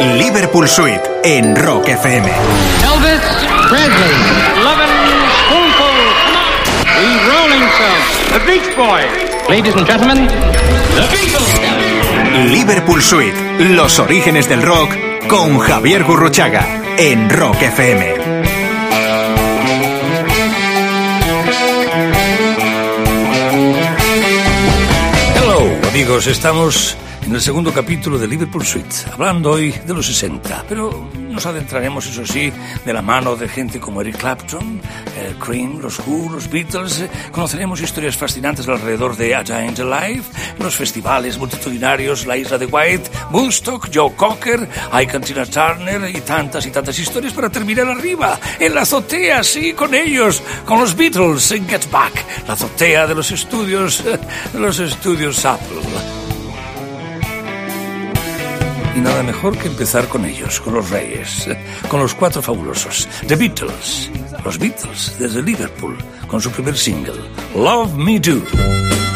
Liverpool Suite en Rock FM. Elvis Presley. Lovin' spoonful. The Rolling Stones. The Beach Boys. Ladies and gentlemen, the Beatles. Liverpool Suite, los orígenes del rock con Javier Gurruchaga en Rock FM. Amigos, estamos en el segundo capítulo de Liverpool Suite, hablando hoy de los 60, pero nos adentraremos, eso sí, de la mano de gente como Eric Clapton, eh, Cream, los Who, los Beatles. conoceremos historias fascinantes alrededor de A Giant Alive, los festivales multitudinarios, la isla de White, Woodstock, Joe Cocker, Ike and Tina Turner y tantas y tantas historias para terminar arriba, en la azotea, sí, con ellos, con los Beatles en Get Back, la azotea de los estudios, de los estudios Apple. Y nada mejor que empezar con ellos, con los reyes, con los cuatro fabulosos, The Beatles, los Beatles desde Liverpool, con su primer single, Love Me Do.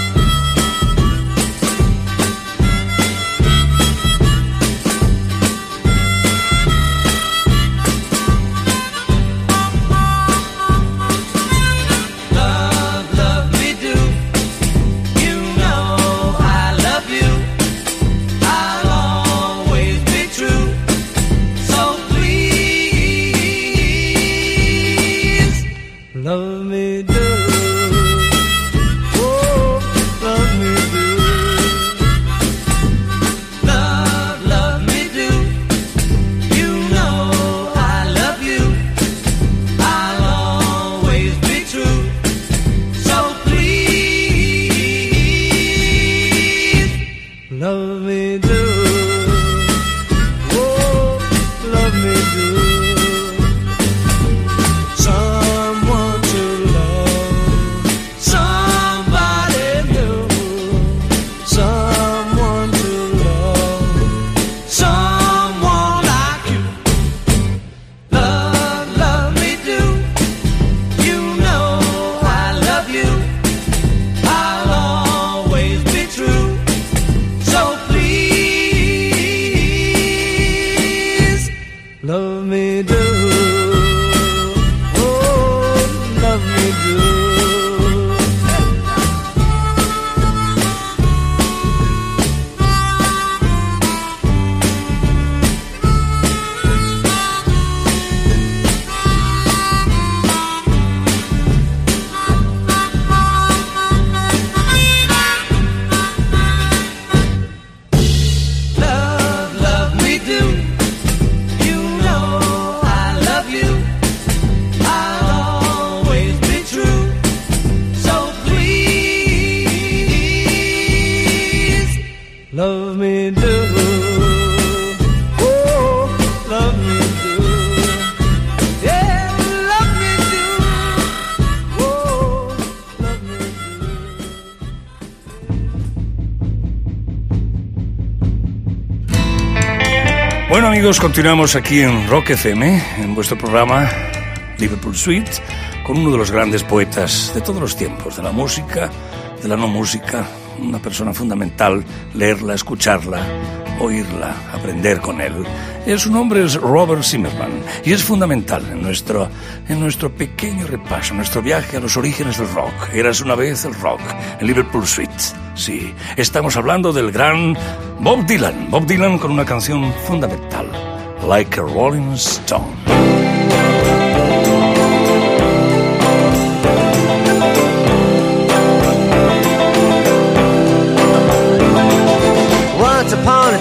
Love me do. Oh. Oh, love me do. Bueno amigos, continuamos aquí en Rock FM, en vuestro programa Liverpool Suite, con uno de los grandes poetas de todos los tiempos, de la música, de la no música, una persona fundamental, leerla, escucharla, oírla, aprender con él. Su nombre es Robert Zimmerman y es fundamental en nuestro, en nuestro pequeño repaso, nuestro viaje a los orígenes del rock. Eras una vez el rock, en Liverpool Suite. Sí, estamos hablando del gran Bob Dylan. Bob Dylan con una canción fundamental, Like a Rolling Stone.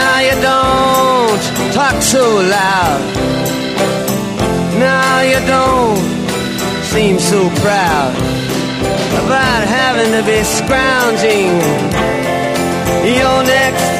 Now you don't talk so loud. Now you don't seem so proud about having to be scrounging your next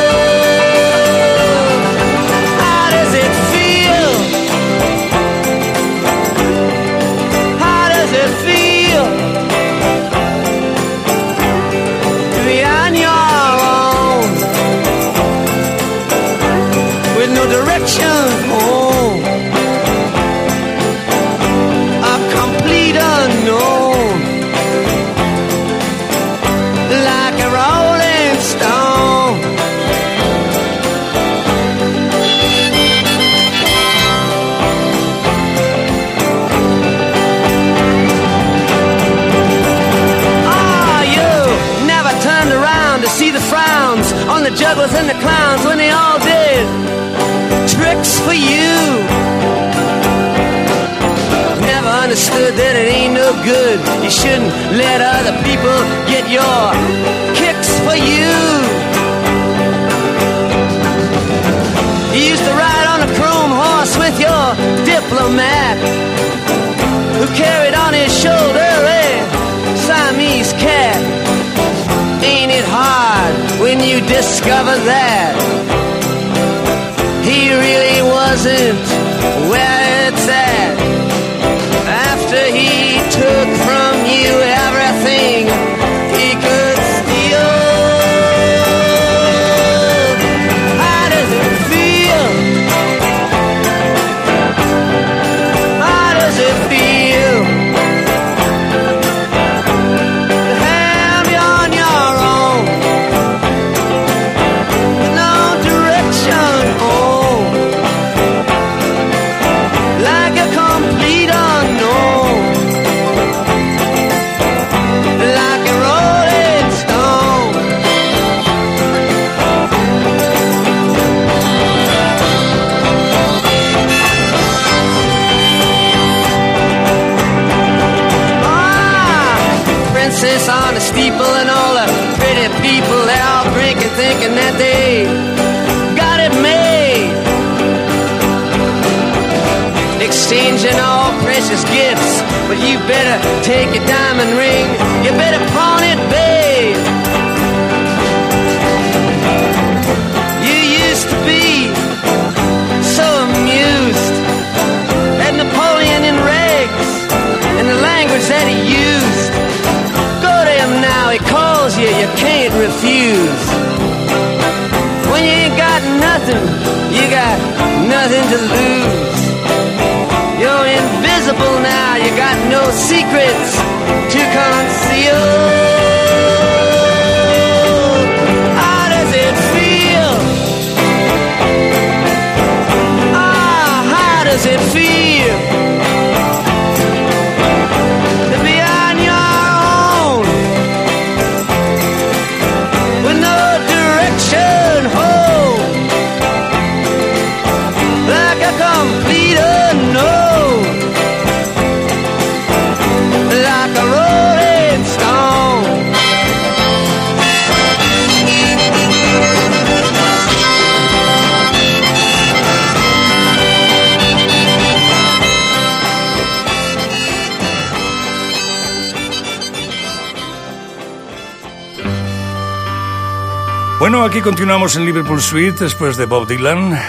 Bueno, aquí continuamos en Liverpool Suite después de Bob Dylan.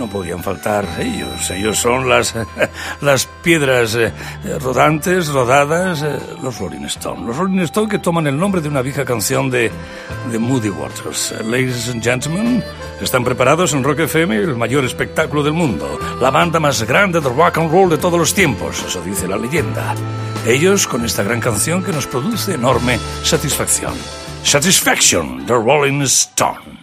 No podían faltar ellos. Ellos son las, las piedras eh, rodantes, rodadas, eh, los Rolling Stones. Los Rolling Stones que toman el nombre de una vieja canción de, de Moody Waters. Ladies and gentlemen, están preparados en Rock FM, el mayor espectáculo del mundo. La banda más grande de rock and roll de todos los tiempos, eso dice la leyenda. Ellos con esta gran canción que nos produce enorme satisfacción. Satisfaction, The Rolling Stone.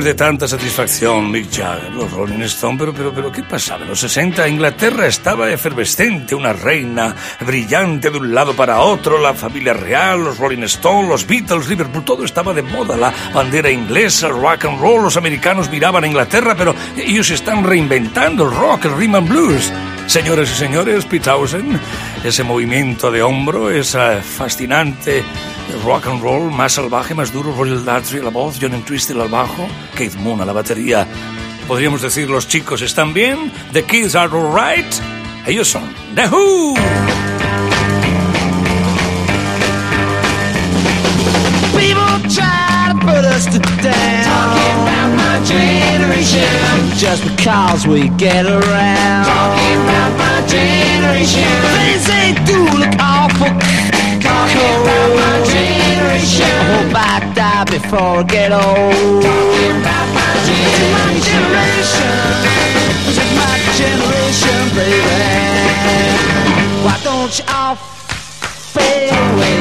Después de tanta satisfacción, Mick Jagger, los Rolling Stones, pero, pero, pero, ¿qué pasaba? En los 60 Inglaterra estaba efervescente, una reina brillante de un lado para otro, la familia real, los Rolling Stones, los Beatles, Liverpool, todo estaba de moda, la bandera inglesa, el rock and roll, los americanos miraban a Inglaterra, pero ellos están reinventando el rock, el rhythm and blues. Señores y señores, Pete ese movimiento de hombro, esa fascinante rock and roll más salvaje, más duro, Royal Dartry a la voz, John Entwistle al bajo, Keith Moon a la batería. Podríamos decir, los chicos están bien, the kids are alright. Ellos son The Who. People try to put us down. Talking about my generation. Just because we get around. Talking about my generation. Things they do look awful. Talking about my generation. I hope I die before I get old. Talking about my generation. Is my generation, baby. Why don't you all fade away?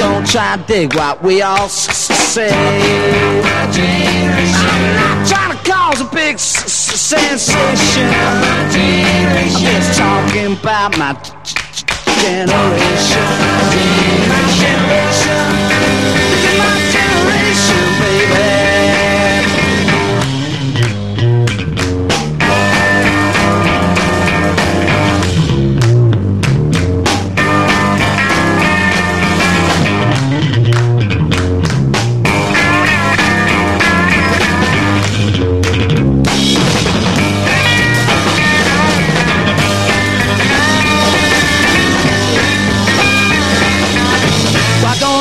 Don't try to dig what we all say. I'm not trying to cause a big sensation. I'm just talking about my generation. Generation.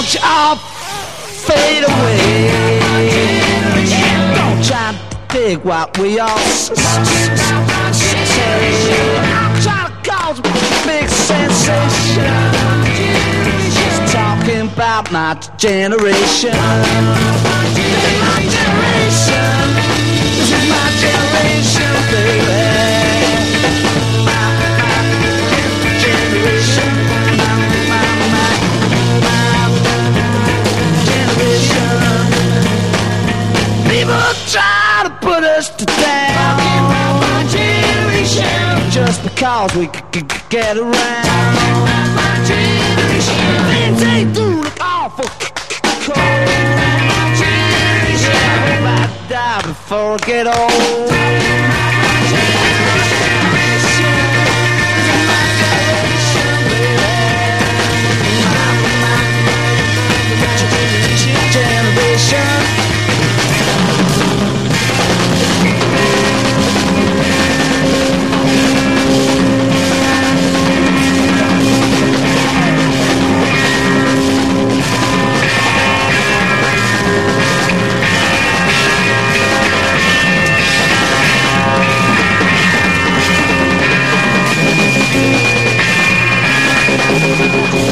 Don't all fade away? Don't try to dig what we all say. Trying to cause a big sensation. Just talking about my generation. This is my generation. This is my generation, put us to down. Just because we c- c- c- get around. Things they do look awful c- c- cold. I hope I die before I get old. Generation.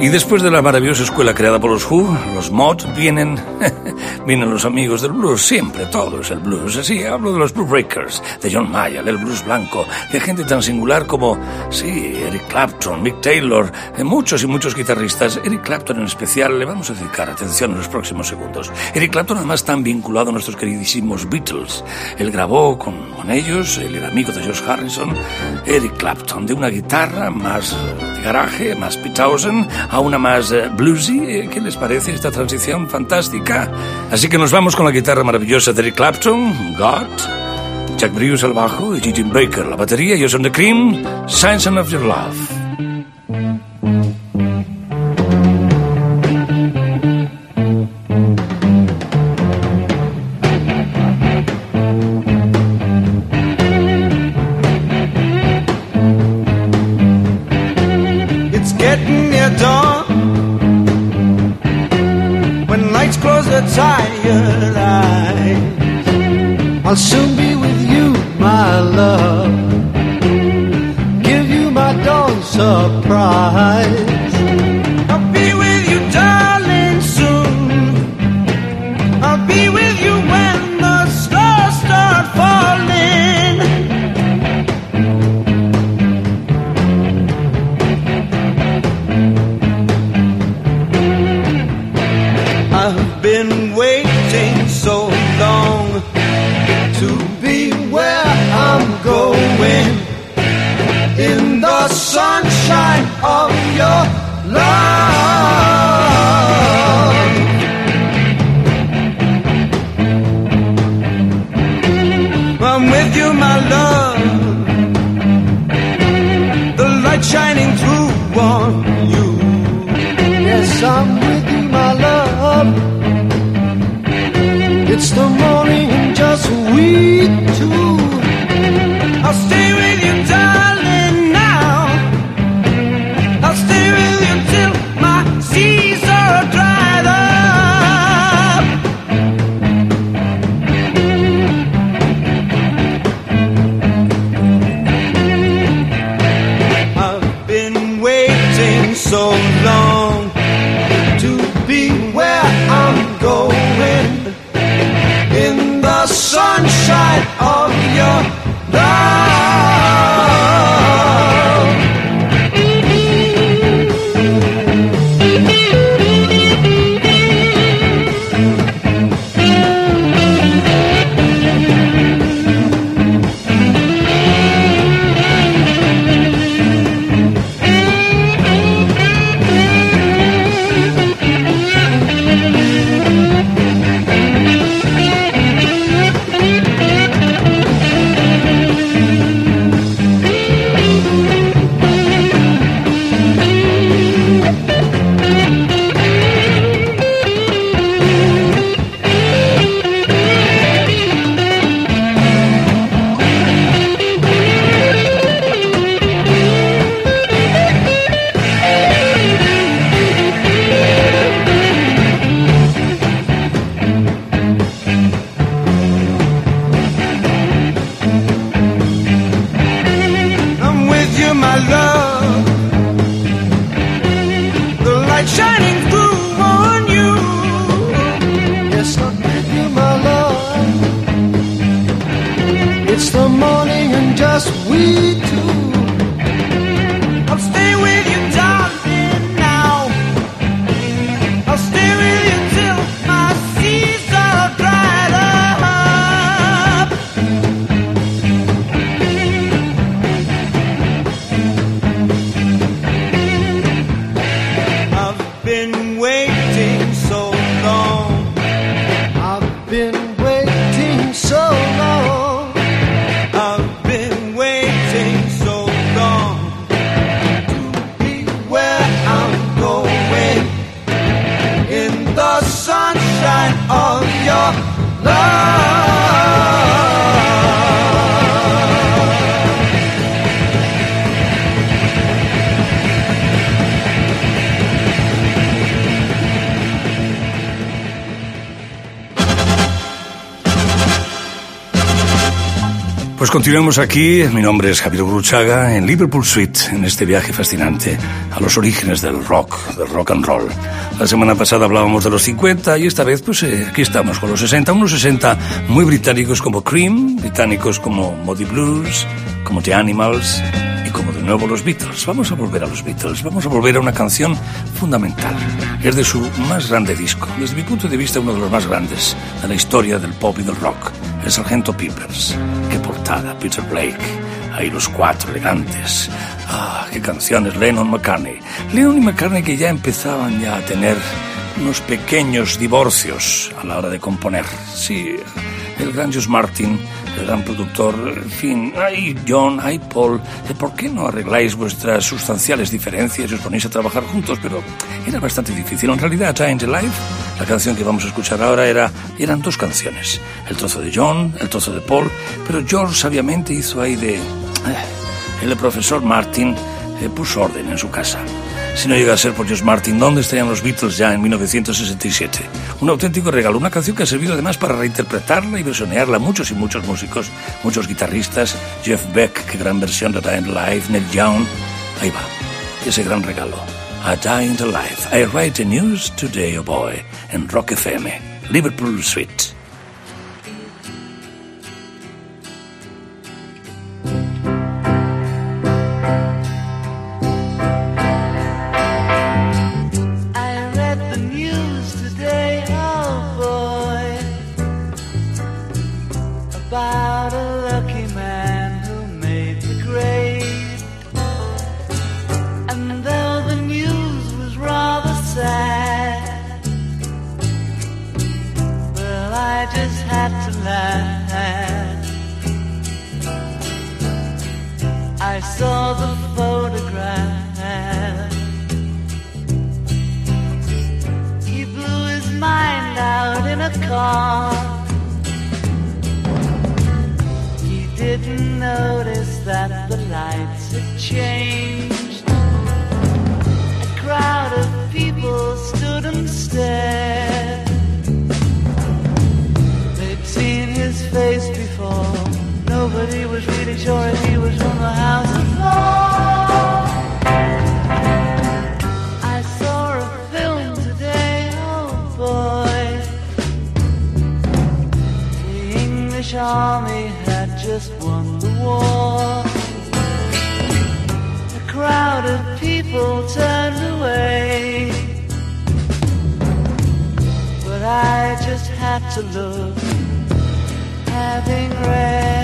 Y después de la maravillosa escuela creada por los Who, los Mod, vienen, vienen los amigos del blues, siempre, todo es el blues. Así, hablo de los Blue Breakers, de John Mayer, del blues blanco, de gente tan singular como, sí, Eric Clapton, Mick Taylor, de muchos y muchos guitarristas. Eric Clapton en especial, le vamos a dedicar atención en los próximos segundos. Eric Clapton además tan vinculado a nuestros queridísimos Beatles. Él grabó con, con ellos, él era amigo de George Harrison. Eric Clapton, de una guitarra más eh, de garaje, más Pitausen, a una más eh, bluesy. Eh, ¿Qué les parece esta transición fantástica? Así que nos vamos con la guitarra maravillosa de Eric Clapton, God, Jack Bruce al bajo y Gigi Baker la batería. Yo soy The Cream, Signs of Your Love. high. your love. I'm with you, my love. The light shining through on you. Yes, I'm with you, my love. It's the morning, just we two. Pues continuamos aquí, mi nombre es Javier Bruchaga, en Liverpool Suite, en este viaje fascinante a los orígenes del rock, del rock and roll. La semana pasada hablábamos de los 50 y esta vez pues eh, aquí estamos con los 60, unos 60 muy británicos como Cream, británicos como Muddy Blues, como The Animals y como de nuevo los Beatles. Vamos a volver a los Beatles, vamos a volver a una canción fundamental. Es de su más grande disco, desde mi punto de vista uno de los más grandes de la historia del pop y del rock, el Sargento Peppers. Portada, Peter Blake. Ahí los cuatro elegantes. Ah, qué canciones, Lennon McCartney. Lennon y McCartney que ya empezaban ya a tener unos pequeños divorcios a la hora de componer. Sí, el gran Martin, el gran productor, en fin, ay John, ay Paul, eh, ¿por qué no arregláis vuestras sustanciales diferencias y os ponéis a trabajar juntos? Pero era bastante difícil. En realidad, Giant Alive, la canción que vamos a escuchar ahora, era, eran dos canciones. El trozo de John, el trozo de Paul, pero George sabiamente hizo ahí de... eh, el profesor Martin eh, puso orden en su casa. Si no llega a ser por George Martin, ¿dónde estarían los Beatles ya en 1967? Un auténtico regalo, una canción que ha servido además para reinterpretarla y versionearla muchos y muchos músicos, muchos guitarristas, Jeff Beck, qué gran versión de Dying Alive, Neil Young, ahí va, ese gran regalo. A Dying Alive, I write the news today, oh boy, en Rock FM, Liverpool Street. Just had to look, having read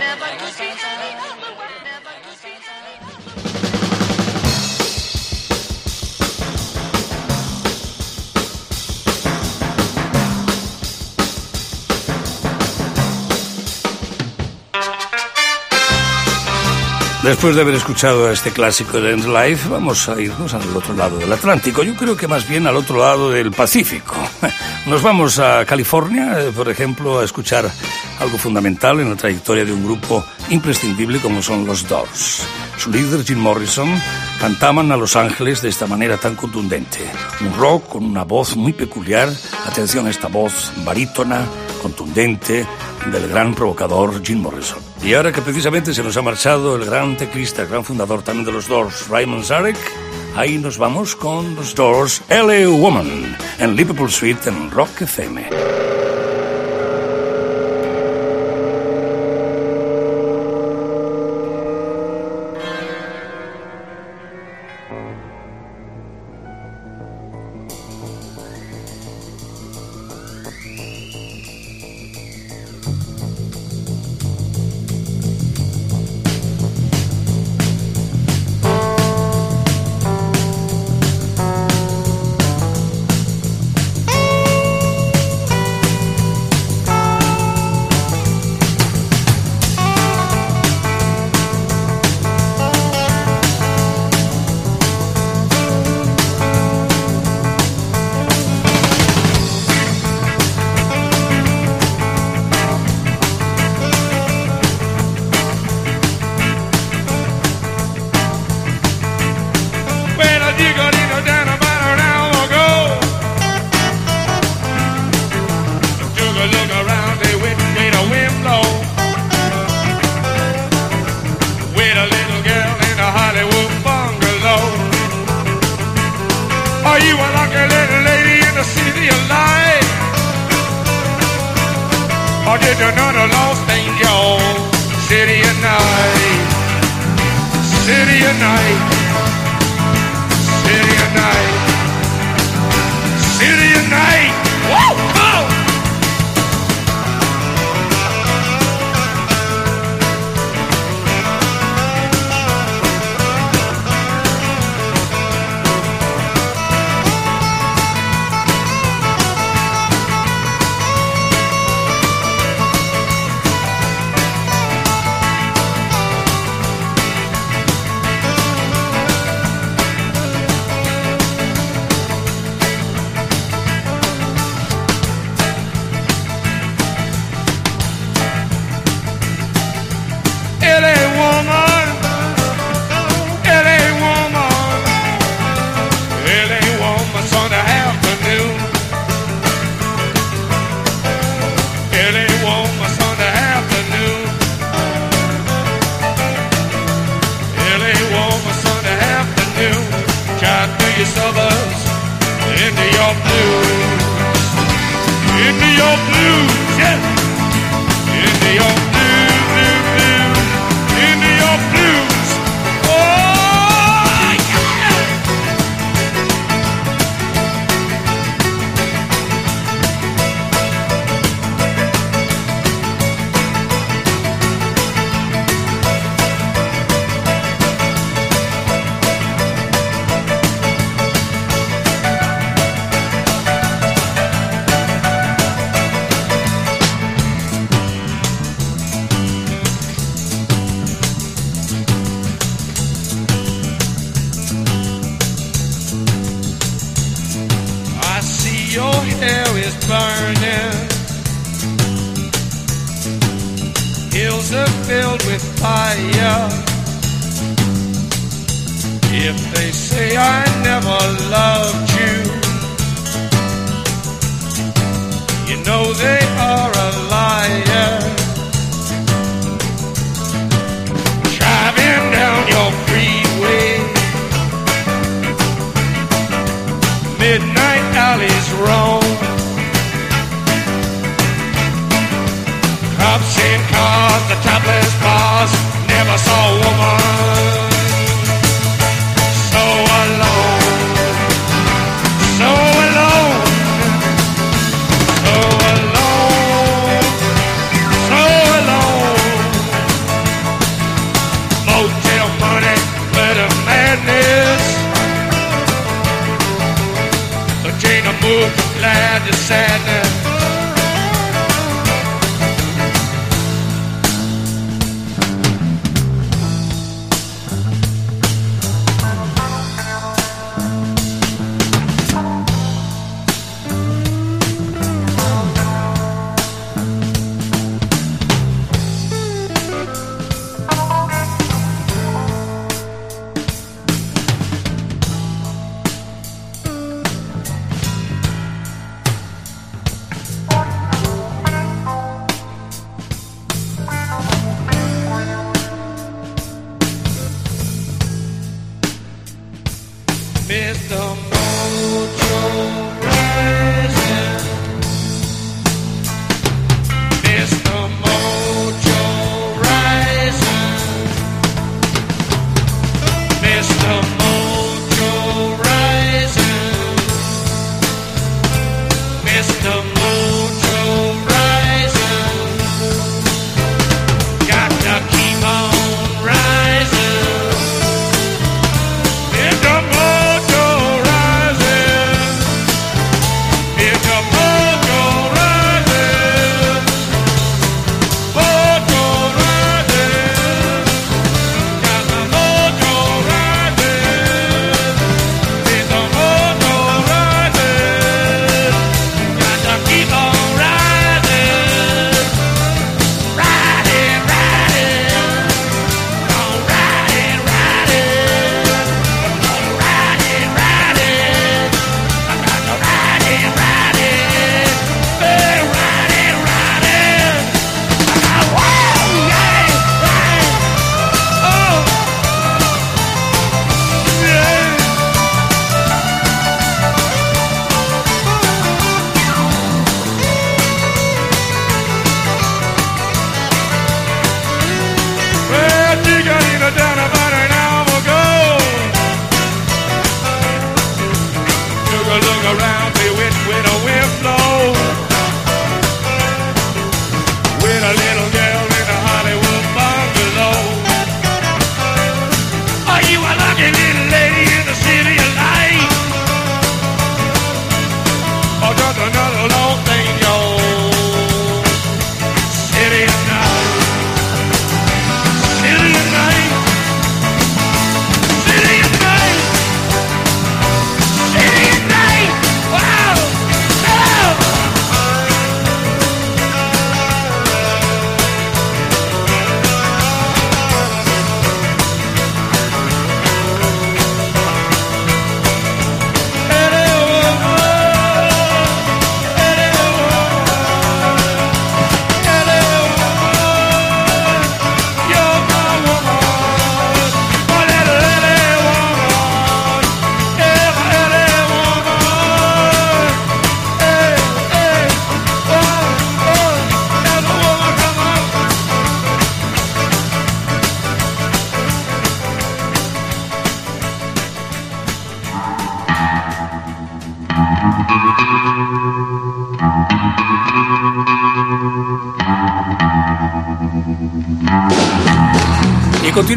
Never Después de haber escuchado este clásico de End Life, vamos a irnos al otro lado del Atlántico. Yo creo que más bien al otro lado del Pacífico. Nos vamos a California, eh, por ejemplo, a escuchar algo fundamental en la trayectoria de un grupo imprescindible como son los Doors. Su líder, Jim Morrison, cantaban a Los Ángeles de esta manera tan contundente. Un rock con una voz muy peculiar. Atención a esta voz barítona, contundente, del gran provocador Jim Morrison. Y ahora que precisamente se nos ha marchado el gran teclista, el gran fundador también de los Doors, Raymond Zarek, ahí nos vamos con los Doors, LA Woman, en Liverpool Suite en Rock FM.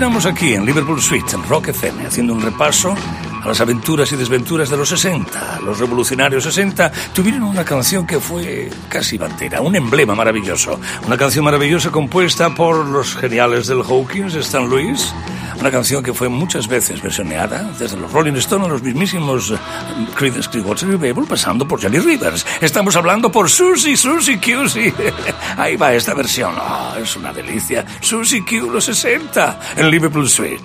Continuamos aquí en Liverpool Suite, en Rock FM, haciendo un repaso a las aventuras y desventuras de los 60. Los revolucionarios 60 tuvieron una canción que fue casi bandera, un emblema maravilloso. Una canción maravillosa compuesta por los geniales del Hawkins, Stan Lewis, una canción que fue muchas veces versioneada, desde los Rolling Stones a los mismísimos eh, Creedence Clearwater Revival, pasando por Johnny Rivers. Estamos hablando por Susie, Susie Q. Ahí va esta versión. Oh, es una delicia. Susie Q, los 60, en Liverpool Street.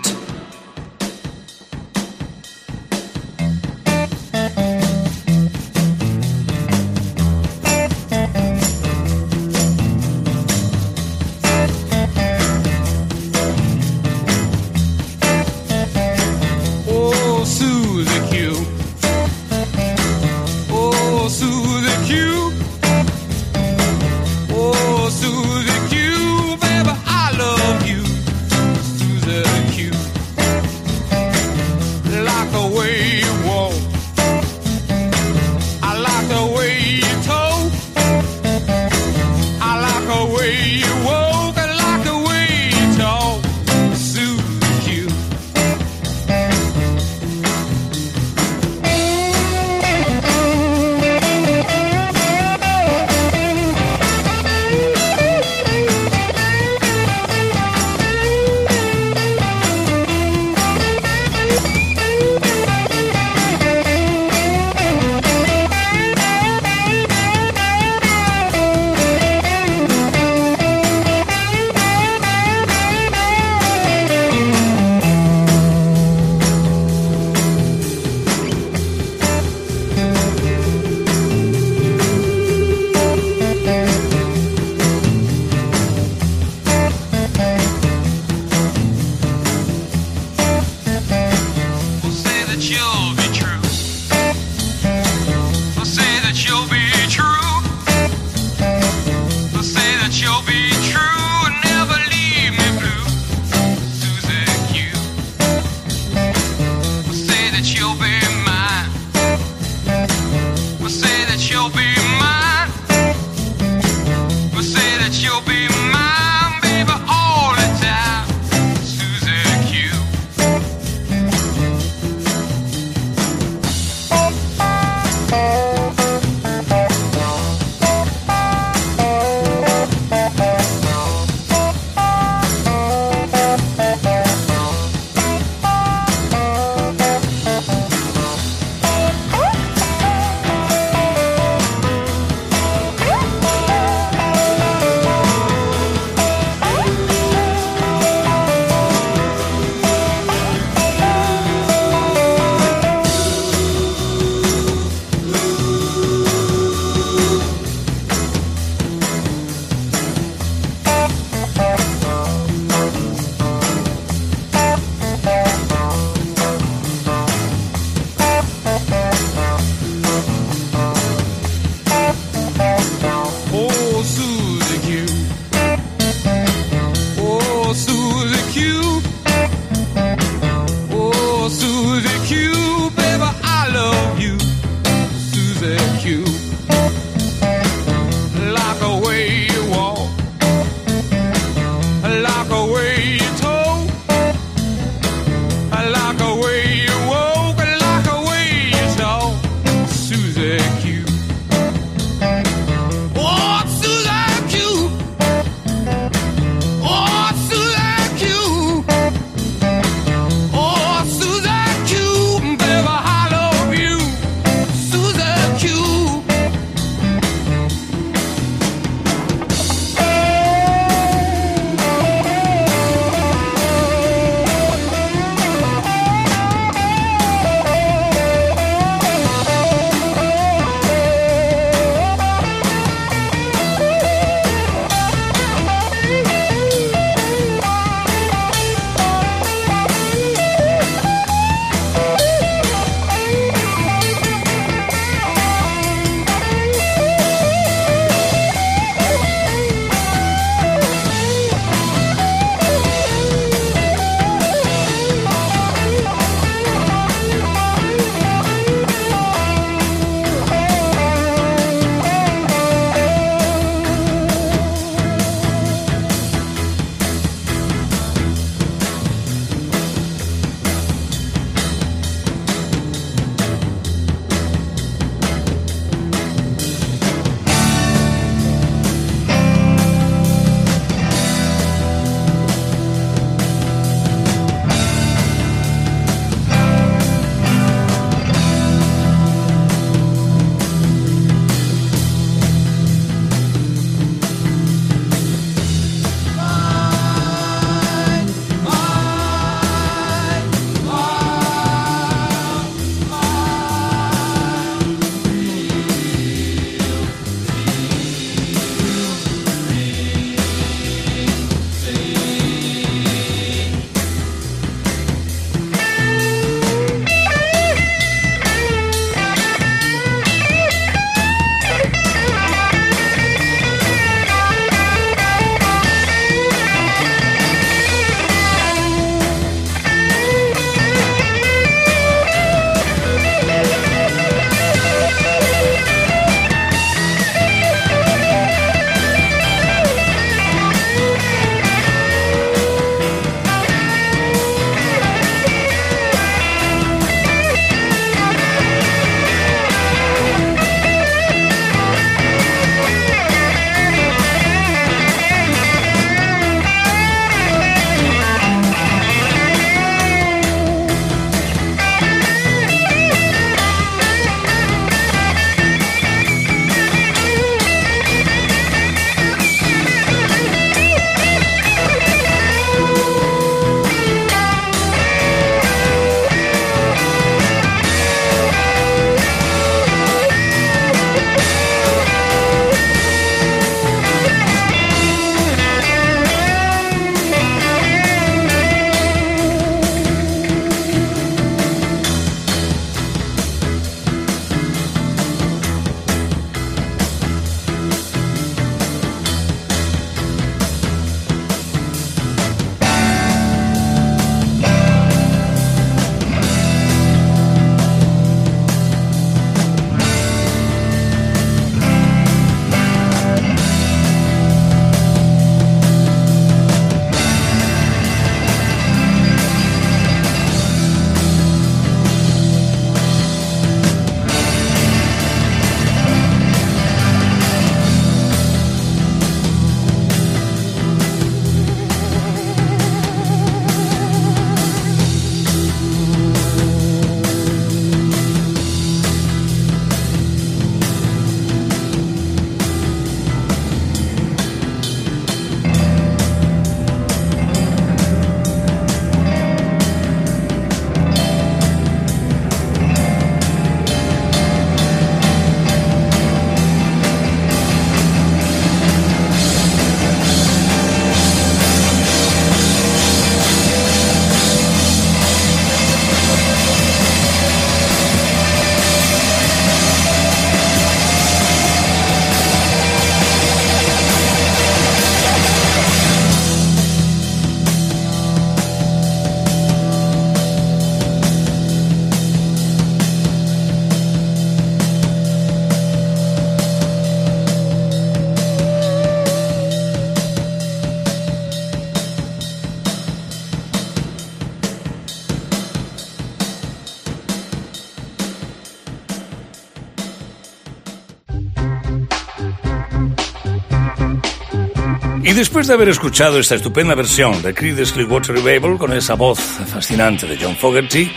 Después de haber escuchado esta estupenda versión de Creedence Clearwater Revival con esa voz fascinante de John Fogerty,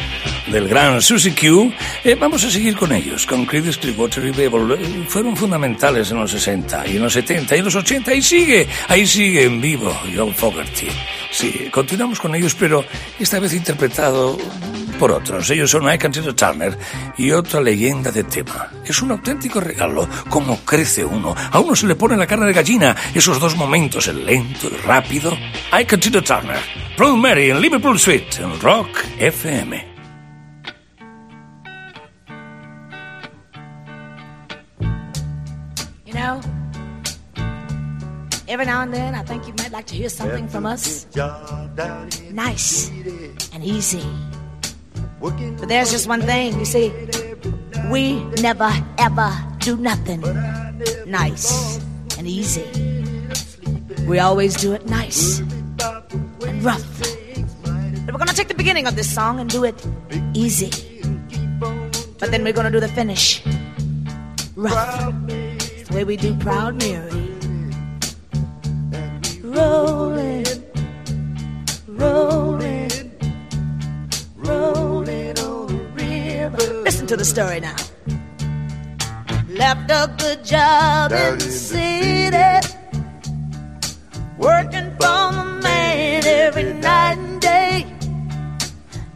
del gran Susie Q, eh, vamos a seguir con ellos, con Creedence Clearwater Revival. Fueron fundamentales en los 60 y en los 70 y en los 80 y sigue, ahí sigue en vivo John Fogerty. Sí, continuamos con ellos, pero esta vez interpretado por otros. Ellos son Ike and Turner y otra leyenda de tema. Es un auténtico regalo. Cómo crece uno. A uno se le pone la carne de gallina. Esos dos momentos, el lento, el rápido. Ike and Turner. Proud Mary en Liverpool Street, en Rock FM. You know, every now and then I think you might like to hear something from us. Nice and easy. But there's just one thing, you see, we never ever do nothing nice and easy. We always do it nice and rough. We're gonna take the beginning of this song and do it easy. But then we're gonna do the finish rough. It's the way we do Proud Mary. Rolling, rolling to the story now. Left a good job in the city, working for the man every night and day.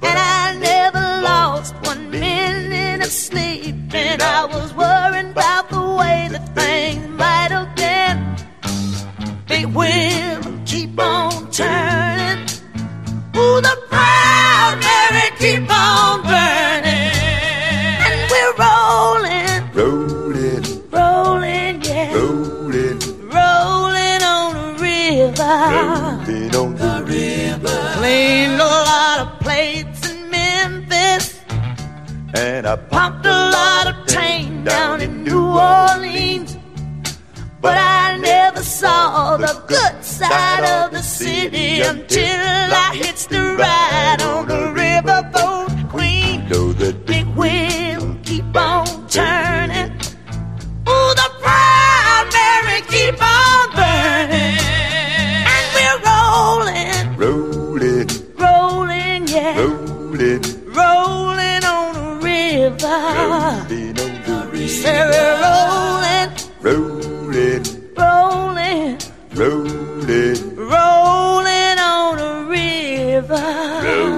And I never lost one minute of sleep. And I was worrying about the way that things might have been. Big wheel keep on turning. And I Pumped a lot of tang down in New Orleans. But I never saw the good side of the city until I hitched the ride on the riverboat river. rolling Say rolling, rolling, rolling, rolling, rolling on the river.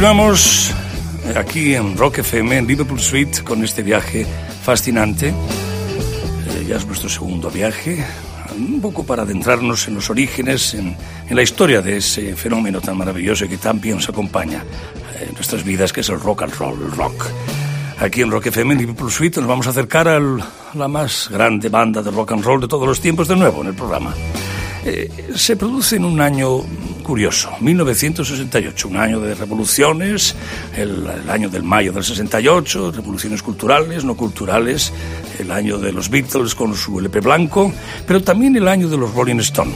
Continuamos aquí en Rock FM, en Liverpool Suite, con este viaje fascinante. Eh, ya es nuestro segundo viaje, un poco para adentrarnos en los orígenes, en, en la historia de ese fenómeno tan maravilloso que tan bien nos acompaña en nuestras vidas, que es el rock and roll, el rock. Aquí en Rock FM, en Liverpool Suite, nos vamos a acercar a la más grande banda de rock and roll de todos los tiempos de nuevo en el programa. Eh, se produce en un año curioso, 1968, un año de revoluciones, el, año del mayo del 68, revoluciones culturales, no culturales, el año de los Beatles con su LP blanco, pero también el año de los Rolling Stone.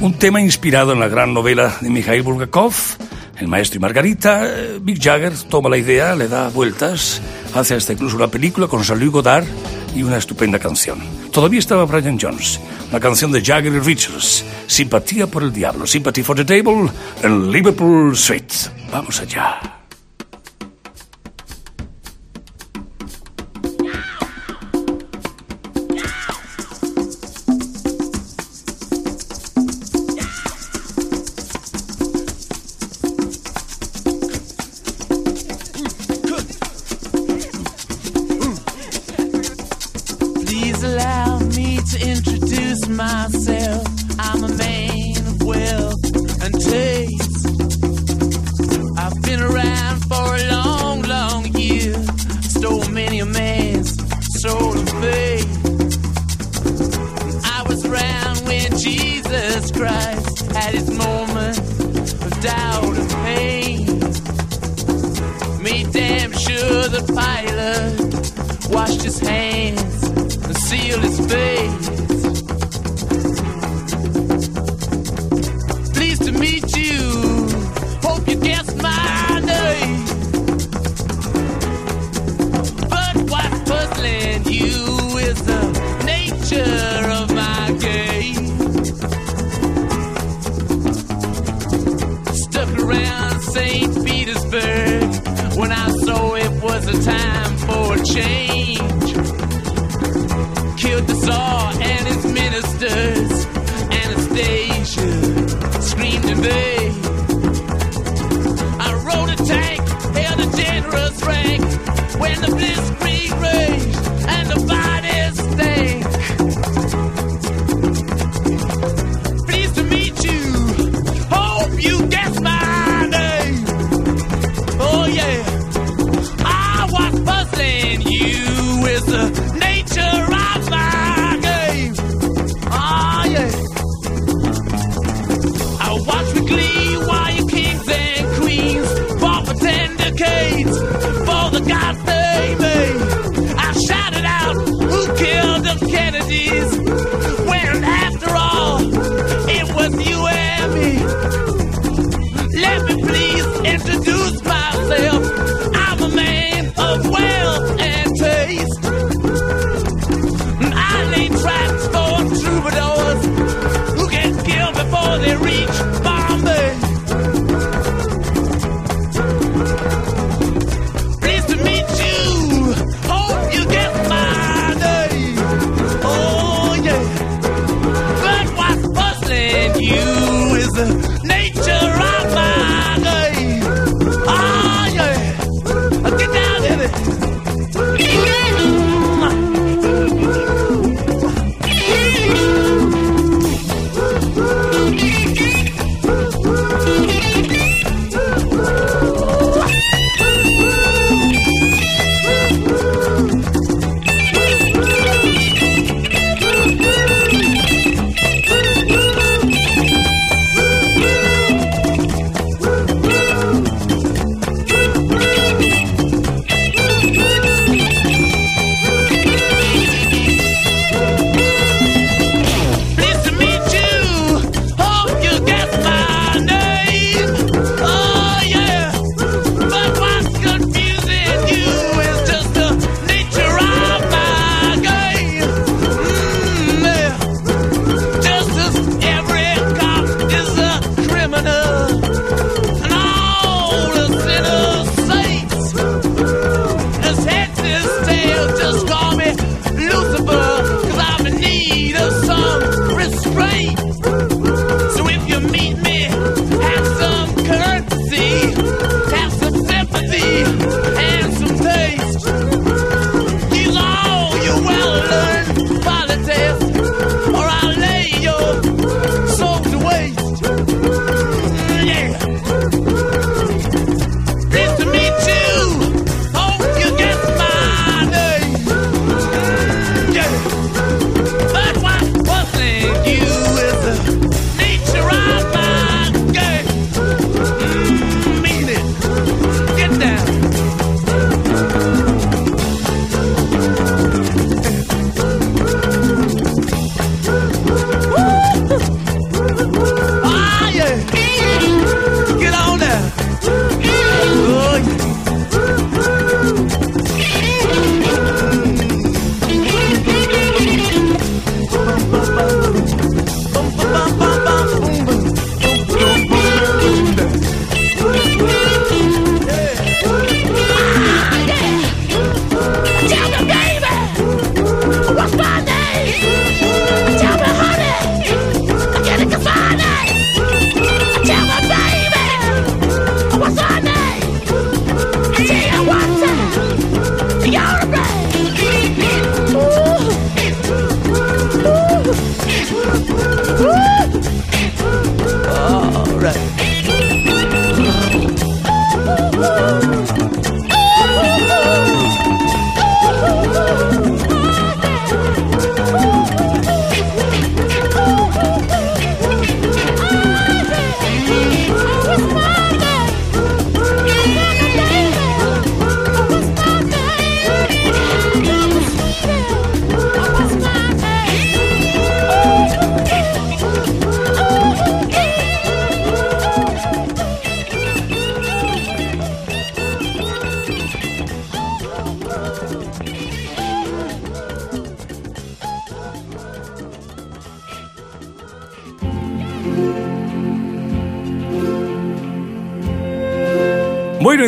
Un tema inspirado en la gran novela de Mikhail Bulgakov, El maestro y Margarita, Mick Jagger toma la idea, le da vueltas, hace hasta incluso una película con Jean-Luc Godard y una estupenda canción. Todavía estaba Brian Jones, la canción de Jagger y Richards, Simpatía por el Diablo, Sympathy for the Table, en Liverpool Street. Vamos allá.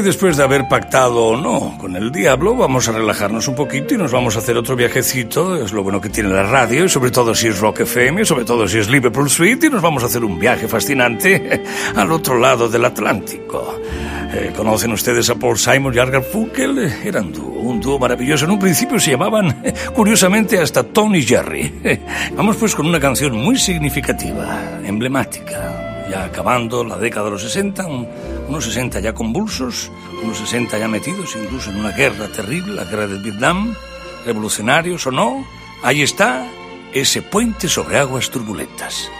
Después de haber pactado o no con el diablo, vamos a relajarnos un poquito y nos vamos a hacer otro viajecito. Es lo bueno que tiene la radio, y sobre todo si es Rock FM, sobre todo si es Liverpool Suite, y nos vamos a hacer un viaje fascinante al otro lado del Atlántico. Eh, ¿Conocen ustedes a Paul Simon y Argar Funkel? Eran dúo, un dúo maravilloso. En un principio se llamaban, curiosamente, hasta Tony Jerry. Vamos pues con una canción muy significativa, emblemática ya acabando la década de los 60, un- unos 60 ya convulsos, unos 60 ya metidos incluso en una guerra terrible, la guerra del Vietnam, revolucionarios o no, ahí está ese puente sobre aguas turbulentas,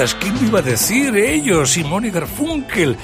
¿Quién iba a decir? Ellos, Simón y Garfunkel.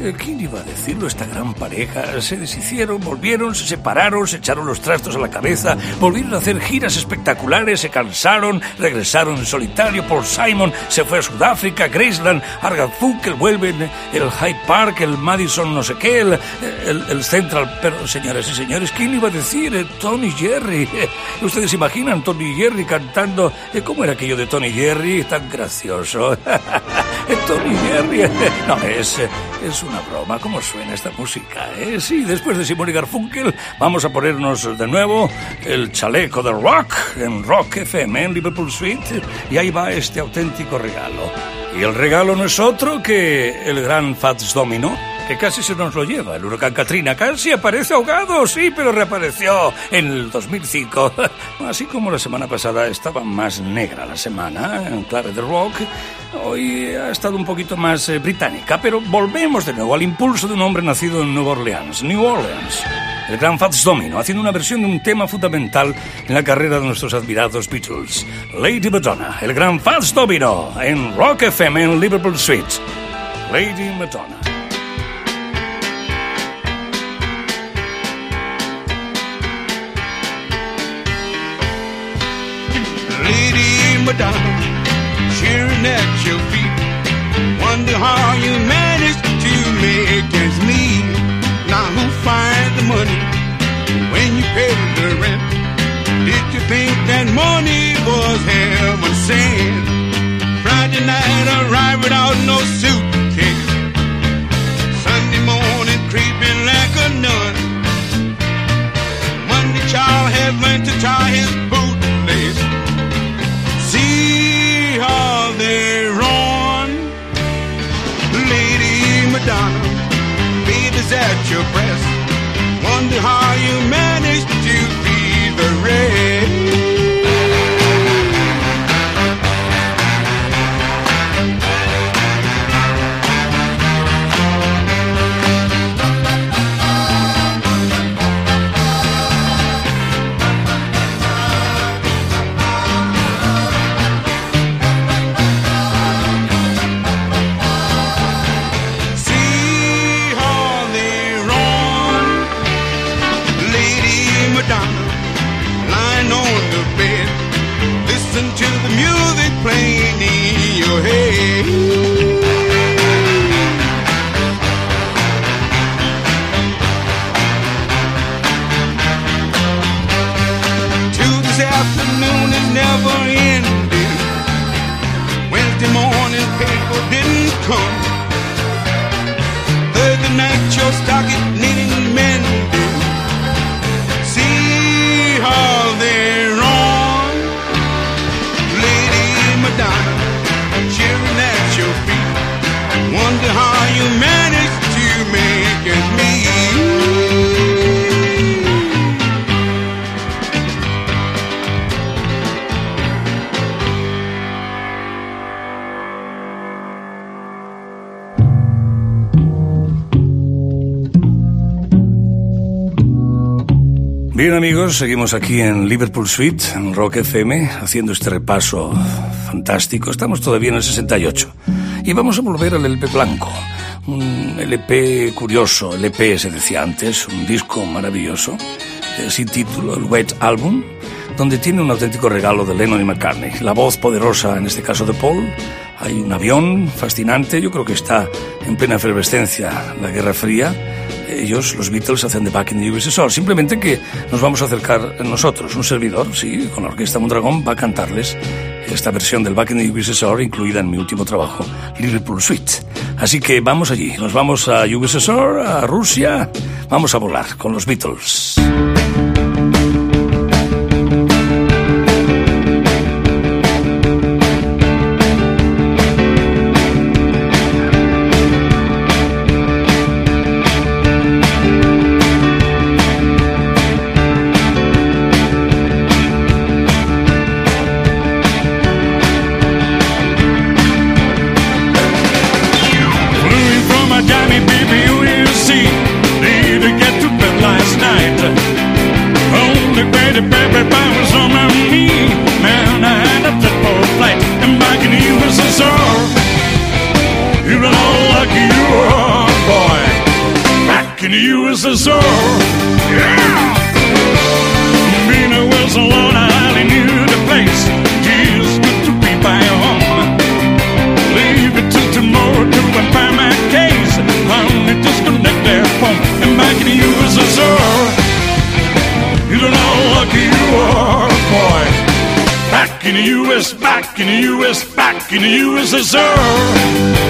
Eh, ¿Quién iba a decirlo? Esta gran pareja se deshicieron, volvieron, se separaron, se echaron los trastos a la cabeza, volvieron a hacer giras espectaculares, se cansaron, regresaron en solitario. Paul Simon se fue a Sudáfrica, Graceland, Argarfunkel vuelve en el Hyde Park, el Madison no sé qué, el, el- Central. Pero, señoras y señores, ¿quién iba a decir? Eh, Tony Jerry. ¿Ustedes imaginan Tony Jerry cantando? eh, ¿Cómo era aquello de Tony Jerry? Tan gracioso. Tony Jerry. No, es, eh, es una broma. ¿Cómo suena esta música? Sí, después de Simón y Garfunkel, vamos a ponernos de nuevo el chaleco de rock en Rock FM en Liverpool Suite. Y ahí va este auténtico regalo. Y el regalo no es otro que el gran Fats Domino, que casi se nos lo lleva. El huracán Katrina casi aparece ahogado, sí, pero reapareció en el 2005. Así como la semana pasada estaba más negra la semana en clave de rock, hoy ha estado un poquito más eh, británica, pero volvemos de nuevo al impulso de un hombre nacido en Nueva Orleans, New Orleans. El gran Fats Domino, haciendo una versión de un tema fundamental en la carrera de nuestros admirados Beatles, Lady Madonna, el gran Fats Domino, en Rock FM en Liverpool Street. Lady Madonna. Madonna, cheering at your feet. Wonder how you managed to make ends meet. Now who finds the money when you pay the rent? Did you think that money was heaven sent? Friday night arrived without no suitcase. Sunday morning creeping like a nun. Monday child has learned to tie his bootlace. Lady Madonna, baby's at your amigos, seguimos aquí en Liverpool Suite, en Rock FM, haciendo este repaso fantástico. Estamos todavía en el 68 y vamos a volver al LP blanco. Un LP curioso, LP se decía antes, un disco maravilloso, eh, sin título, el Wet Album, donde tiene un auténtico regalo de Lennon y McCartney. La voz poderosa, en este caso de Paul, hay un avión fascinante, yo creo que está en plena efervescencia la Guerra Fría. Ellos, los Beatles, hacen de Back in the USSR. Simplemente que nos vamos a acercar nosotros, un servidor, sí, con la Orquesta Mondragón, va a cantarles esta versión del Back in the USSR incluida en mi último trabajo, Liverpool Suite. Así que vamos allí, nos vamos a USSR, a Rusia, vamos a volar con los Beatles. asking you is a sir.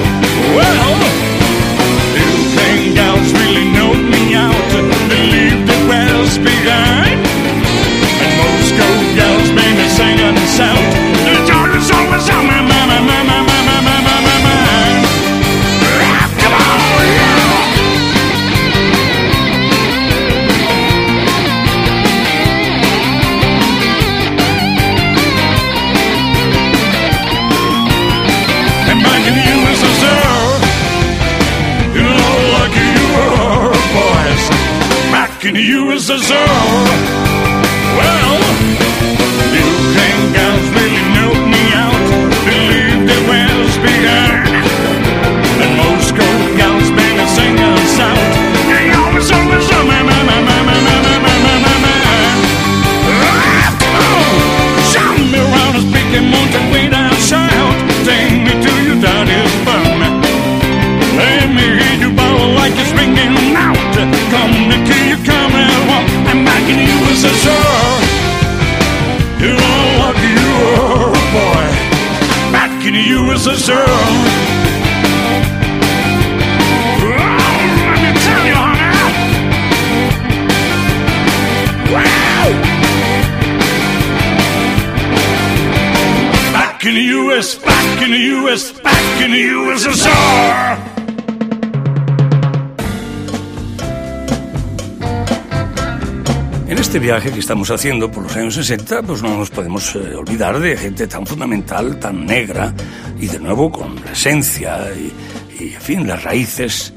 Que estamos haciendo por los años 60, pues no nos podemos eh, olvidar de gente tan fundamental, tan negra, y de nuevo con la esencia y, y, en fin, las raíces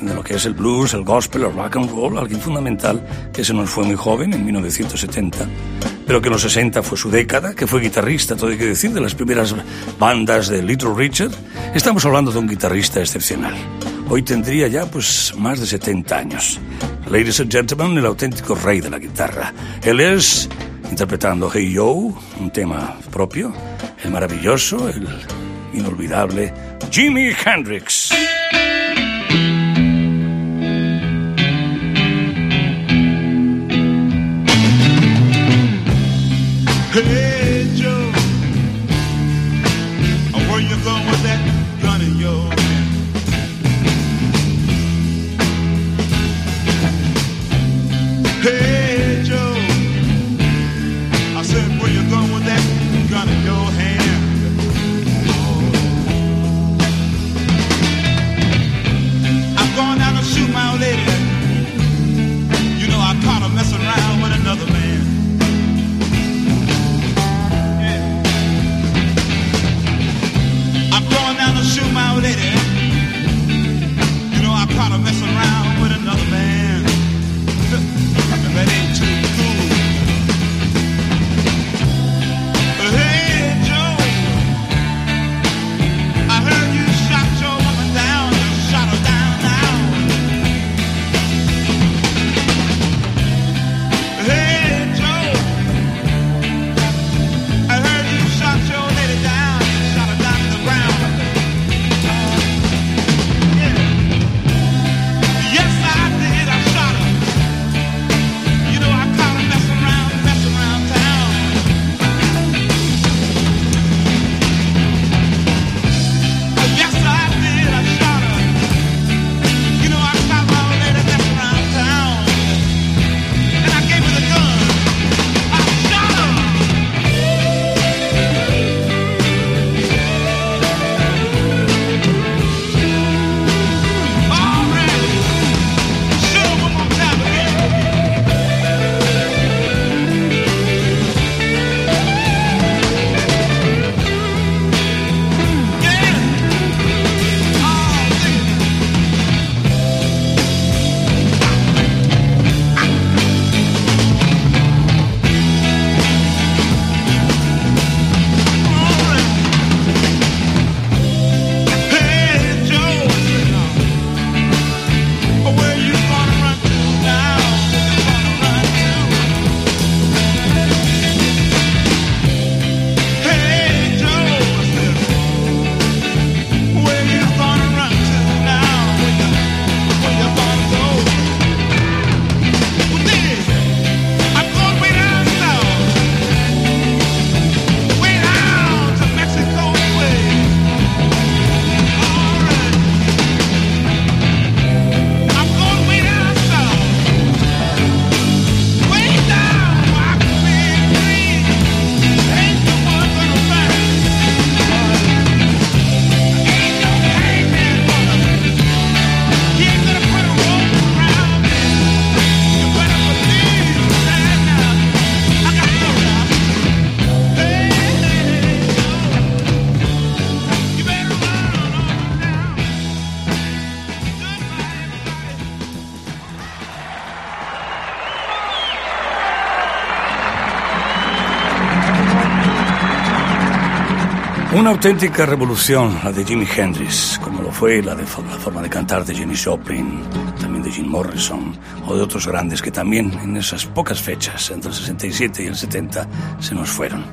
de lo que es el blues, el gospel, el rock and roll, alguien fundamental que se nos fue muy joven, en 1970, pero que en los 60 fue su década, que fue guitarrista, todo hay que decir, de las primeras bandas de Little Richard. Estamos hablando de un guitarrista excepcional. Hoy tendría ya pues más de 70 años. Ladies and gentlemen, el auténtico rey de la guitarra. Él es, interpretando Hey Yo, un tema propio, el maravilloso, el inolvidable Jimi Hendrix. Hey Una auténtica revolución, la de Jimi Hendrix, como lo fue la, de, la forma de cantar de Jenny Joplin, también de Jim Morrison, o de otros grandes que también en esas pocas fechas, entre el 67 y el 70, se nos fueron.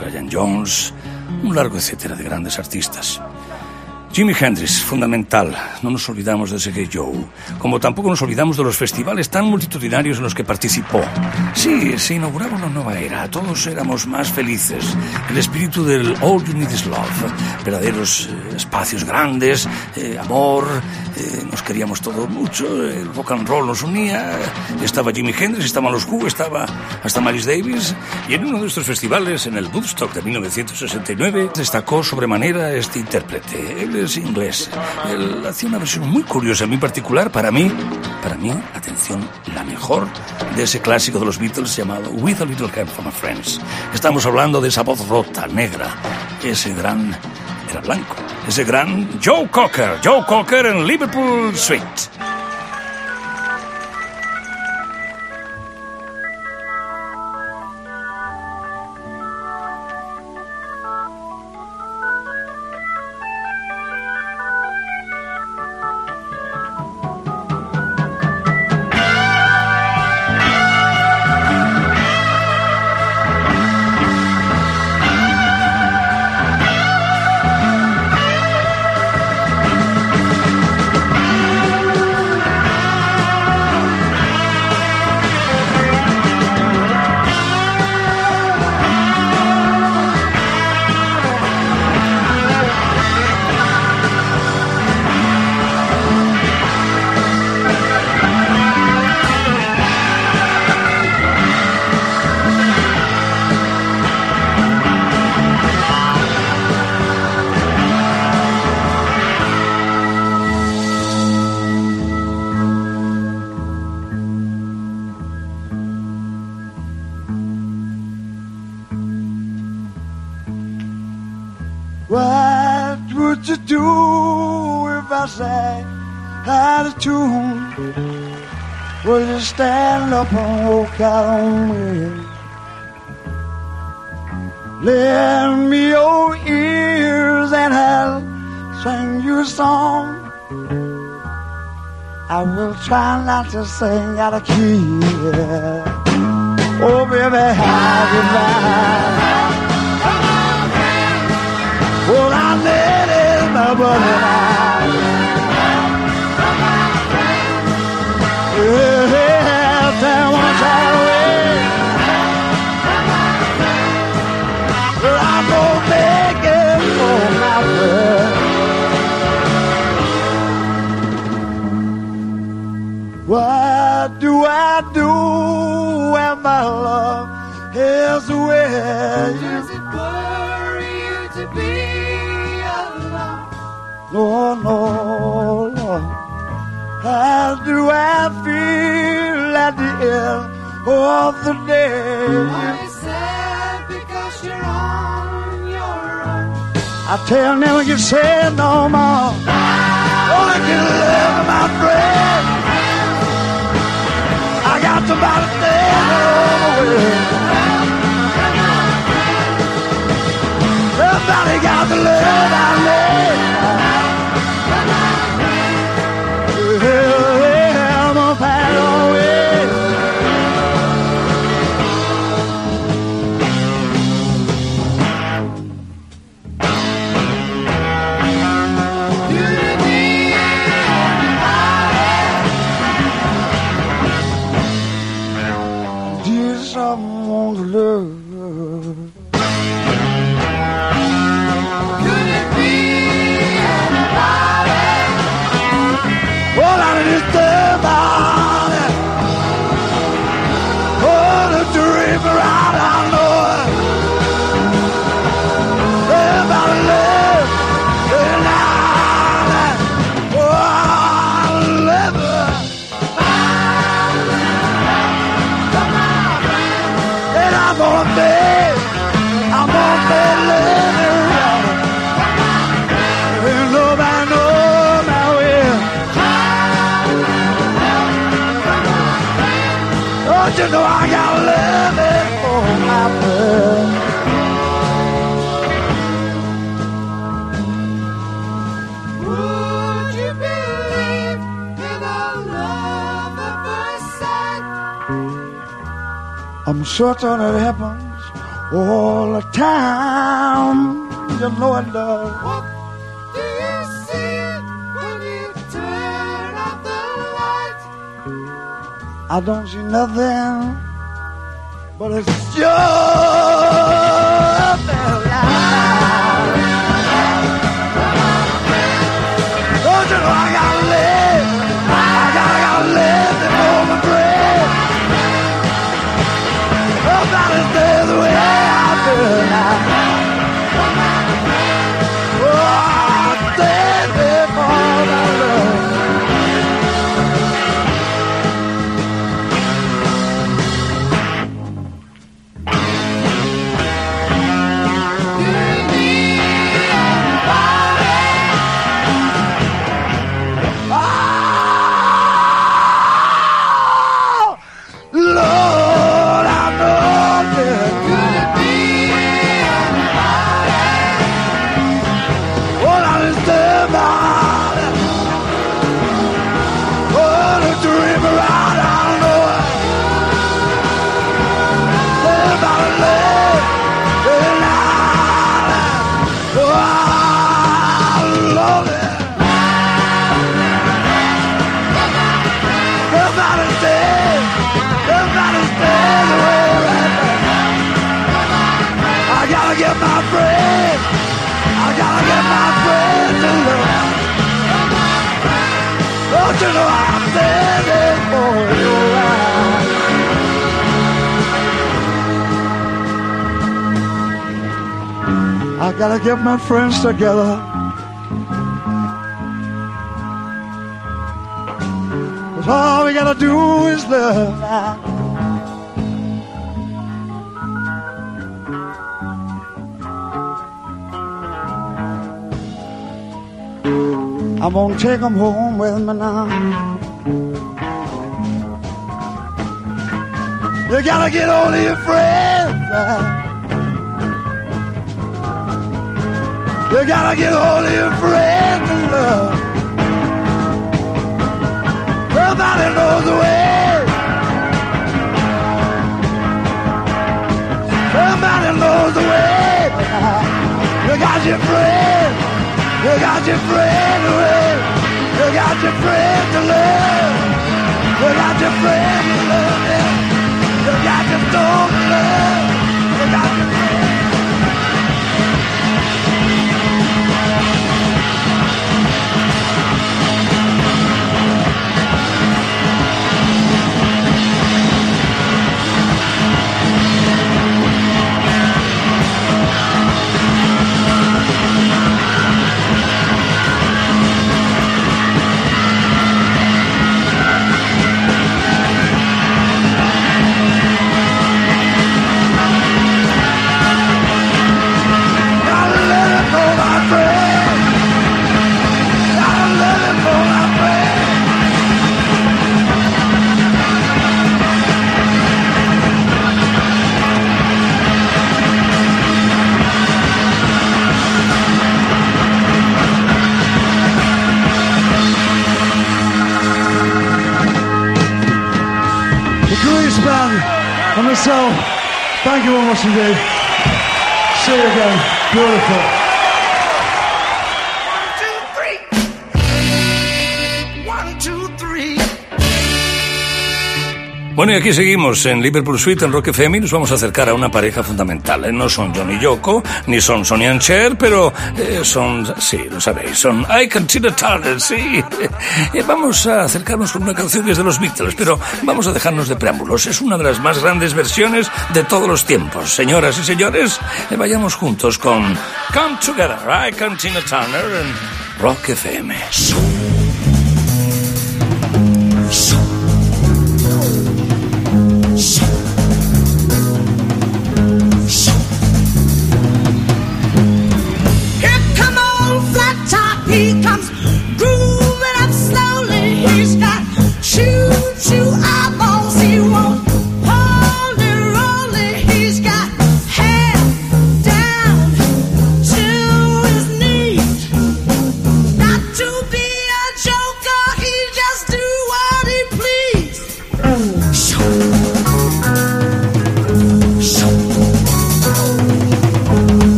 Brian Jones, un largo etcétera de grandes artistas. Jimi Hendrix, fundamental. No nos olvidamos de Gay Joe, como tampoco nos olvidamos de los festivales tan multitudinarios en los que participó. Sí, se inauguraba una nueva era, todos éramos más felices. El espíritu del All You Need Is Love, verdaderos eh, espacios grandes, eh, amor, nos queríamos todos mucho, el rock and roll nos unía, estaba Jimi Hendrix, estaban los Who, estaba hasta Miles Davis, y en uno de estos festivales, en el Woodstock de 1969, destacó sobremanera este intérprete. Él es inglés. Él hacía una versión muy curiosa, muy particular para mí, para mí, atención, la mejor de ese clásico de los Beatles llamado With a Little Help from My Friends. Estamos hablando de esa voz rota, negra, ese gran, era blanco, ese gran Joe Cocker, Joe Cocker en Liverpool Street. Try not to sing out of key. Oh, baby, how you like? I tell never get sad no more. Only can live my friend. I got somebody dead all the way. Somebody got the love I need. Certain it happens all the time. You know it does. What do you see when you turn off the light? I don't see nothing, but it's just the light. I gotta get my friends together. Cause all we gotta do is love. I'm gonna take 'em home with me now. You gotta get all of your friends. You gotta get hold of your friends in love. Nobody knows the way. Somebody knows the way. You got your friend. You got your friend away. You got your friend to love. You got your friend to love. You got your dog to love. You got your Band and myself, thank you very much indeed. See you again. Beautiful. Bueno, y aquí seguimos en Liverpool Suite, en Rock FM, y nos vamos a acercar a una pareja fundamental. ¿eh? No son John y Yoko, ni son Sonny and Cher, pero eh, son, sí, lo sabéis, son I Tina Turner, sí. Eh, vamos a acercarnos con una canción desde los Beatles, pero vamos a dejarnos de preámbulos. Es una de las más grandes versiones de todos los tiempos. Señoras y señores, eh, vayamos juntos con Come Together, I Tina Turner en Rock FM.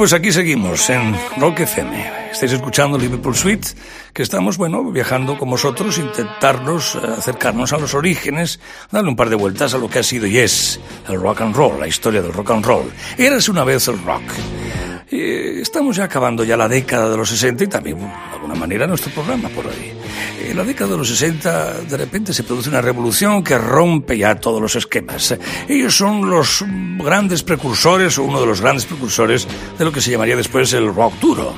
Pues aquí seguimos en Rock FM. Estáis escuchando Liverpool Suite, que estamos, bueno, viajando con vosotros, intentarnos eh, acercarnos a los orígenes, darle un par de vueltas a lo que ha sido y es el rock and roll, la historia del rock and roll. Eras una vez el rock. Eh, estamos ya acabando ya la década de los 60 y también, de alguna manera, nuestro programa por ahí. En la década de los 60, de repente se produce una revolución que rompe ya todos los esquemas. Ellos son los grandes precursores, o uno de los grandes precursores, de lo que se llamaría después el rock duro.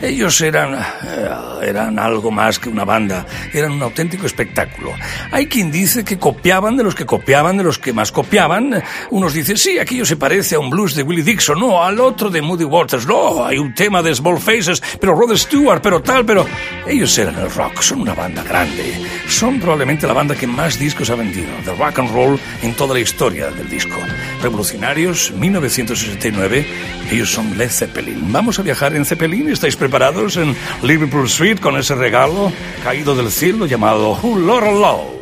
Ellos eran, eh, eran algo más que una banda, eran un auténtico espectáculo. Hay quien dice que copiaban de los que copiaban, de los que más copiaban. Unos dicen, sí, aquello se parece a un blues de Willie Dixon, no, al otro de Moody Waters, no, hay un tema de Small Faces, pero Rod Stewart, pero tal, pero ellos eran el rock, son una banda grande. Son probablemente la banda que más discos ha vendido, de rock and roll, en toda la historia del disco. Revolucionarios, 1969, ellos son Led Zeppelin. Vamos a viajar en Zeppelin, ¿estáis preparados en Liverpool Street con ese regalo caído del cielo llamado Who Laurel Love?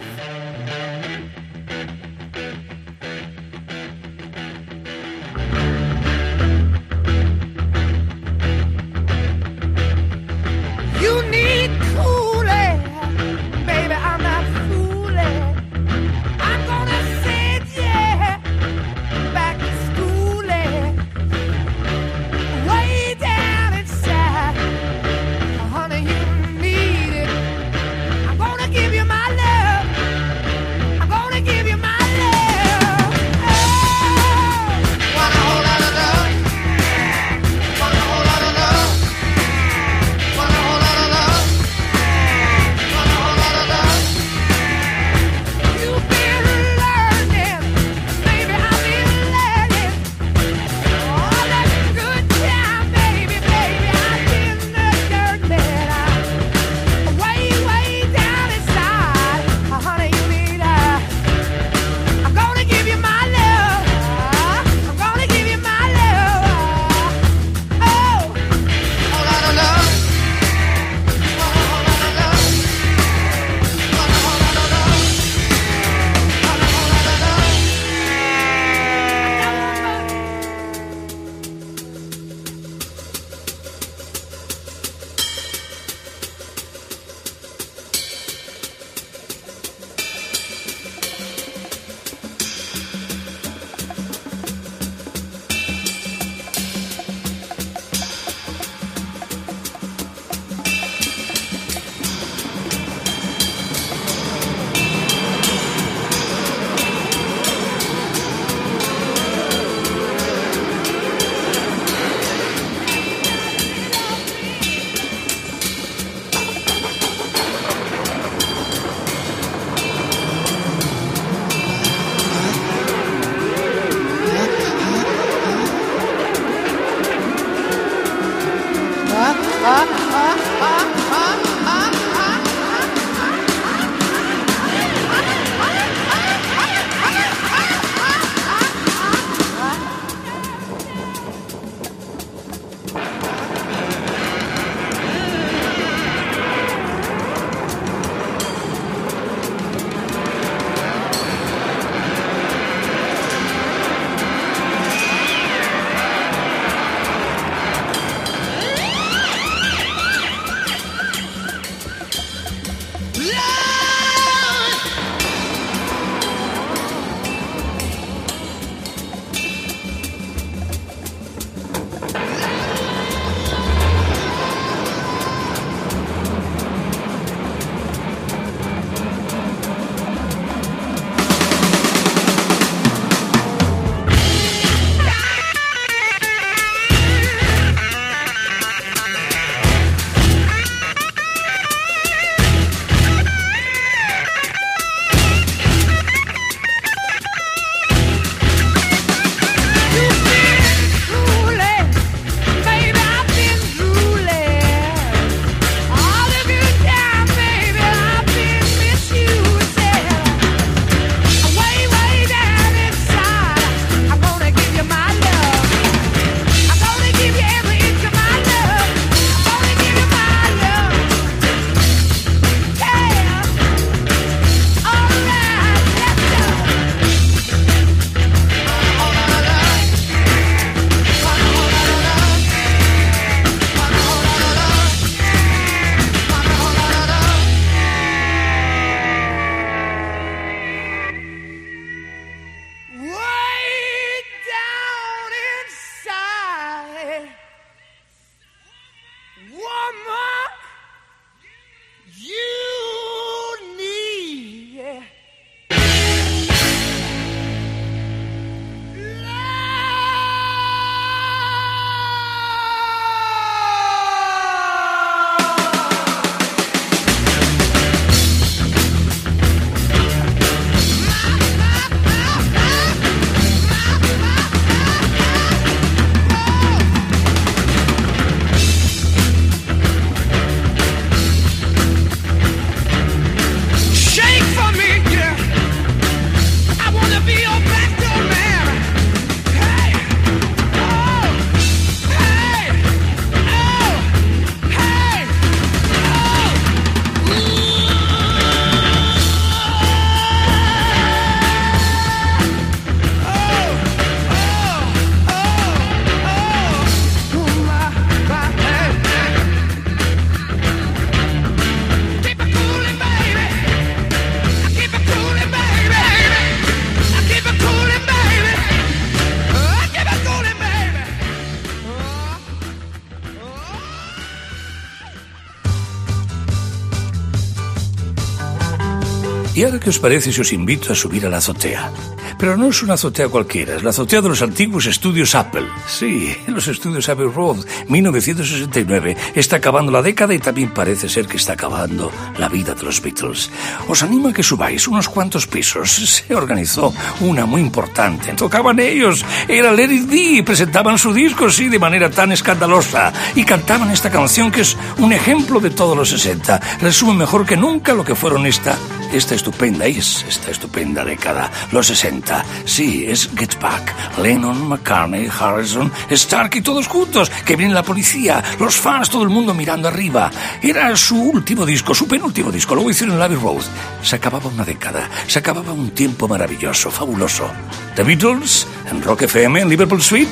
Qué os parece si os invito a subir a la azotea? Pero no es una azotea cualquiera, es la azotea de los antiguos estudios Apple. Sí, los estudios Abbey Road, 1969. Está acabando la década y también parece ser que está acabando la vida de los Beatles. Os animo a que subáis unos cuantos pisos. Se organizó una muy importante. Tocaban ellos, era Larry D, presentaban su disco, sí, de manera tan escandalosa. Y cantaban esta canción que es un ejemplo de todos los 60. Resume mejor que nunca lo que fueron esta, esta estupenda, es esta estupenda década, los 60. Sí, es Get Back. Lennon, McCartney, Harrison, Stark y todos juntos. Que viene la policía, los fans, todo el mundo mirando arriba. Era su último disco, su penúltimo disco. Luego hicieron en Abbey Road. Se acababa una década, se acababa un tiempo maravilloso, fabuloso. The Beatles, en Rock FM, en Liverpool Street.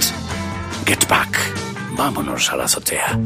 Get Back. Vámonos a la azotea.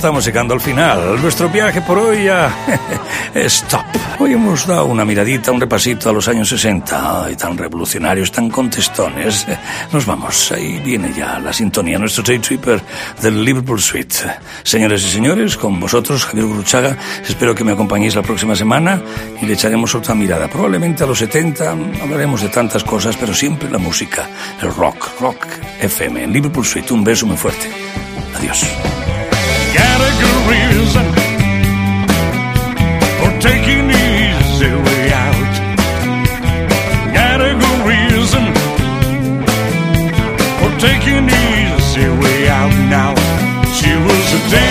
Estamos llegando al final. Nuestro viaje por hoy ya... Stop. Hoy hemos dado una miradita, un repasito a los años 60. Ay, tan revolucionarios, tan contestones. Nos vamos. Ahí viene ya la sintonía, nuestro Day Tripper del Liverpool Suite. Señores y señores, con vosotros, Javier Gruchaga. Espero que me acompañéis la próxima semana y le echaremos otra mirada. Probablemente a los 70 hablaremos de tantas cosas, pero siempre la música, el rock, rock FM, Liverpool Suite. Un beso muy fuerte. Adiós. Reason for taking the easy way out. Reason for taking the easy way out now. She was a